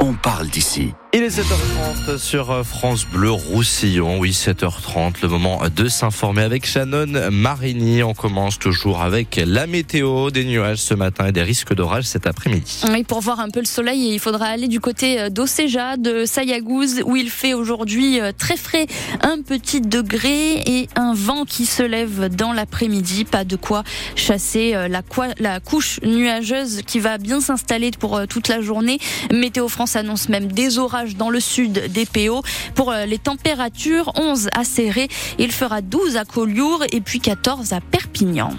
on parle d'ici. Il est 7h30 sur euh, France Bleu Roussillon. Oui, 7h30, le moment de s'informer avec Shannon Marigny. On commence toujours avec la météo, des nuages ce matin et des risques d'orage cet après-midi. Oui, pour voir un peu le soleil, il faudra aller du côté euh, d'Océja, de Sayagouz, où il fait aujourd'hui euh, très frais, un petit degré et un vent qui se lève dans l'après-midi. Pas de quoi chasser la, la couche nuageuse qui va bien s'installer pour toute la journée. Météo France annonce même des orages dans le sud des PO. Pour euh, les températures, 11 à Serré, il fera 12 à Collioure et puis 14 à Perpignan.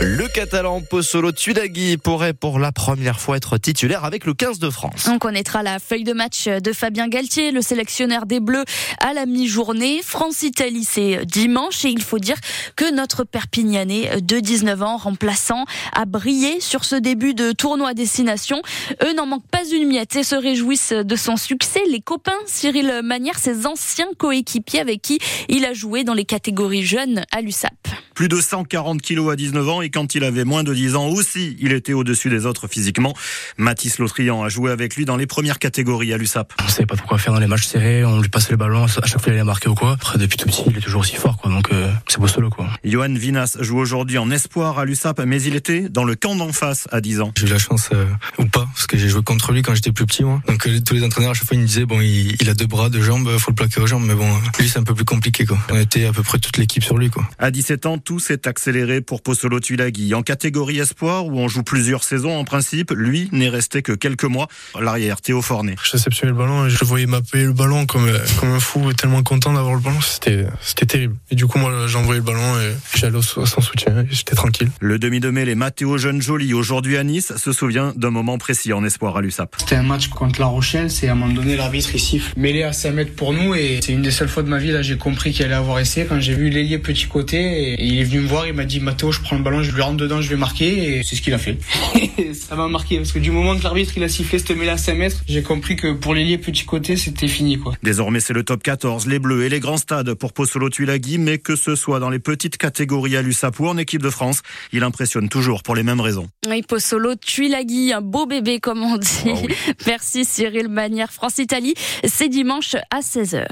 Le catalan Pozzolo Tudagui pourrait pour la première fois être titulaire avec le 15 de France. On connaîtra la feuille de match de Fabien Galtier, le sélectionneur des Bleus, à la mi-journée. France-Italie, c'est dimanche et il faut dire que notre Perpignanais de 19 ans, remplaçant, a brillé sur ce début de tournoi destination. Eux n'en manquent pas une miette et se réjouissent de son succès. Les copains, Cyril Manière, ses anciens coéquipiers avec qui il a joué dans les catégories jeunes à l'USAP. Plus de 140 kilos à 19 ans et quand il avait moins de 10 ans aussi, il était au-dessus des autres physiquement. Mathis Lautrian a joué avec lui dans les premières catégories à l'USAP. On savait pas trop quoi faire dans les matchs serrés, on lui passait le ballon, à chaque fois il allait marquer ou quoi. Après, depuis tout petit, il est toujours aussi fort, quoi. Donc, euh, c'est beau solo, quoi. Johan Vinas joue aujourd'hui en espoir à l'USAP, mais il était dans le camp d'en face à 10 ans. J'ai eu la chance, euh, ou pas, parce que j'ai joué contre lui quand j'étais plus petit, moi. Donc, euh, tous les entraîneurs, à chaque fois, ils me disaient, bon, il, il, a deux bras, deux jambes, faut le plaquer aux jambes, mais bon, lui, c'est un peu plus compliqué, quoi. On était à peu près toute l'équipe sur lui, quoi. À 17 ans, tout s'est accéléré pour Pozzolo Tulagi. En catégorie espoir, où on joue plusieurs saisons en principe, lui n'est resté que quelques mois. L'arrière, Théo Fornet. Je réceptionnais le ballon et je voyais m'appeler le ballon comme, comme un fou, tellement content d'avoir le ballon. C'était, c'était terrible. Et du coup, moi, j'envoyais le ballon et j'allais sans soutien et j'étais tranquille. Le demi de mêlée Mathéo Jeune Joly, aujourd'hui à Nice, se souvient d'un moment précis en espoir à l'USAP. C'était un match contre La Rochelle, c'est à un moment donné, l'arbitre, siffle. Mêlé à 5 mètres pour nous et c'est une des seules fois de ma vie, là, j'ai compris qu'il allait avoir essai quand j'ai vu l'ailier petit côté et il est venu me voir, il m'a dit, Mathéo, je prends le ballon, je lui rentre dedans, je vais marquer et c'est ce qu'il a fait. ça m'a marqué parce que du moment que l'arbitre il a sifflé cette mêlée à 5 mètres, j'ai compris que pour l'ailier petit côté, c'était fini quoi. Désormais, c'est le top 14, les Bleus et les grands stades pour Pozzolo Tulagi, mais que ce soit dans les petites catégories à l'USAP ou en équipe de France, il impressionne toujours pour les mêmes raisons. Oui, Pozzolo Tulagi, un beau bébé comme on dit. Oh oui. Merci Cyril Manière. France-Italie, c'est dimanche à 16h.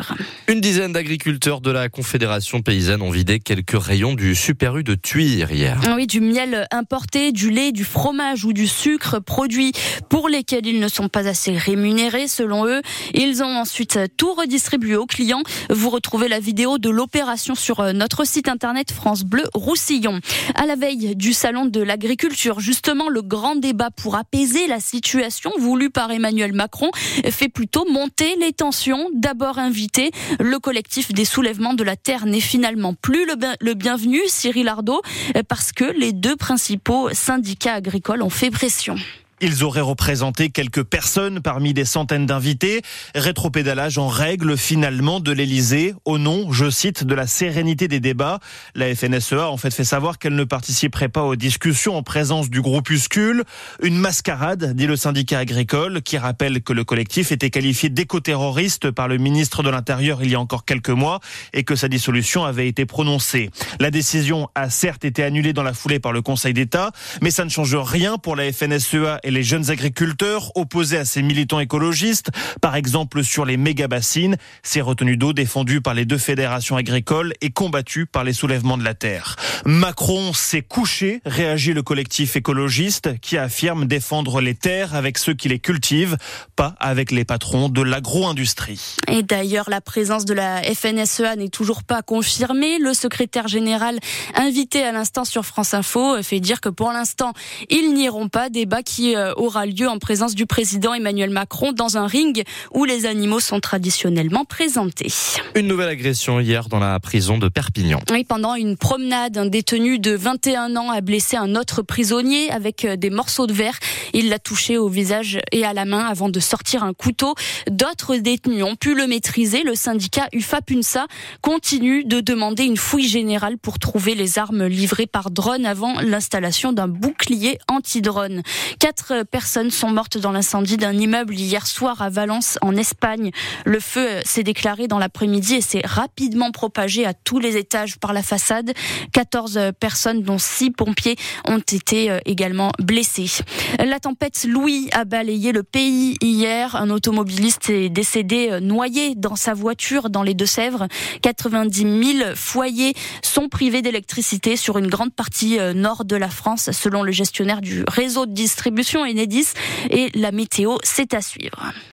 Une dizaine d'agriculteurs de la Confédération paysanne ont vidé quelques rayons du Super U de Tuire hier. Oui, du miel importé, du lait, du fromage ou du sucre, produits pour lesquels ils ne sont pas assez rémunérés selon eux. Ils ont ensuite tout redistribué aux clients. Vous retrouvez la vidéo de l'opération sur notre site internet France Bleu Roussillon. À la veille du salon de l'agriculture, justement, le grand débat pour apaiser la situation voulu par Emmanuel Macron fait plutôt monter les tensions. D'abord invité, le collectif des soulèvements de la terre n'est finalement plus le bienvenu, Cyril Ardo, parce que les deux principaux syndicats agricoles ont fait pression. Ils auraient représenté quelques personnes parmi des centaines d'invités. Rétropédalage en règle finalement de l'Elysée au nom, je cite, de la sérénité des débats. La FNSEA en fait fait savoir qu'elle ne participerait pas aux discussions en présence du groupuscule. Une mascarade, dit le syndicat agricole, qui rappelle que le collectif était qualifié d'éco-terroriste par le ministre de l'Intérieur il y a encore quelques mois et que sa dissolution avait été prononcée. La décision a certes été annulée dans la foulée par le Conseil d'État, mais ça ne change rien pour la FNSEA et les jeunes agriculteurs opposés à ces militants écologistes, par exemple sur les méga-bassines, ces retenues d'eau défendues par les deux fédérations agricoles et combattues par les soulèvements de la terre. Macron s'est couché, réagit le collectif écologiste qui affirme défendre les terres avec ceux qui les cultivent, pas avec les patrons de l'agro-industrie. Et d'ailleurs, la présence de la FNSEA n'est toujours pas confirmée. Le secrétaire général invité à l'instant sur France Info fait dire que pour l'instant, ils n'iront pas. Débat qui aura lieu en présence du président Emmanuel Macron dans un ring où les animaux sont traditionnellement présentés. Une nouvelle agression hier dans la prison de Perpignan. Oui, pendant une promenade, un détenu de 21 ans a blessé un autre prisonnier avec des morceaux de verre. Il l'a touché au visage et à la main avant de sortir un couteau. D'autres détenus ont pu le maîtriser. Le syndicat UFAPUNSA continue de demander une fouille générale pour trouver les armes livrées par drone avant l'installation d'un bouclier anti-drone. Quatre personnes sont mortes dans l'incendie d'un immeuble hier soir à Valence, en Espagne. Le feu s'est déclaré dans l'après-midi et s'est rapidement propagé à tous les étages par la façade. 14 personnes, dont 6 pompiers, ont été également blessées. La tempête Louis a balayé le pays hier. Un automobiliste est décédé noyé dans sa voiture dans les Deux-Sèvres. 90 000 foyers sont privés d'électricité sur une grande partie nord de la France, selon le gestionnaire du réseau de distribution Enedis. Et la météo, c'est à suivre.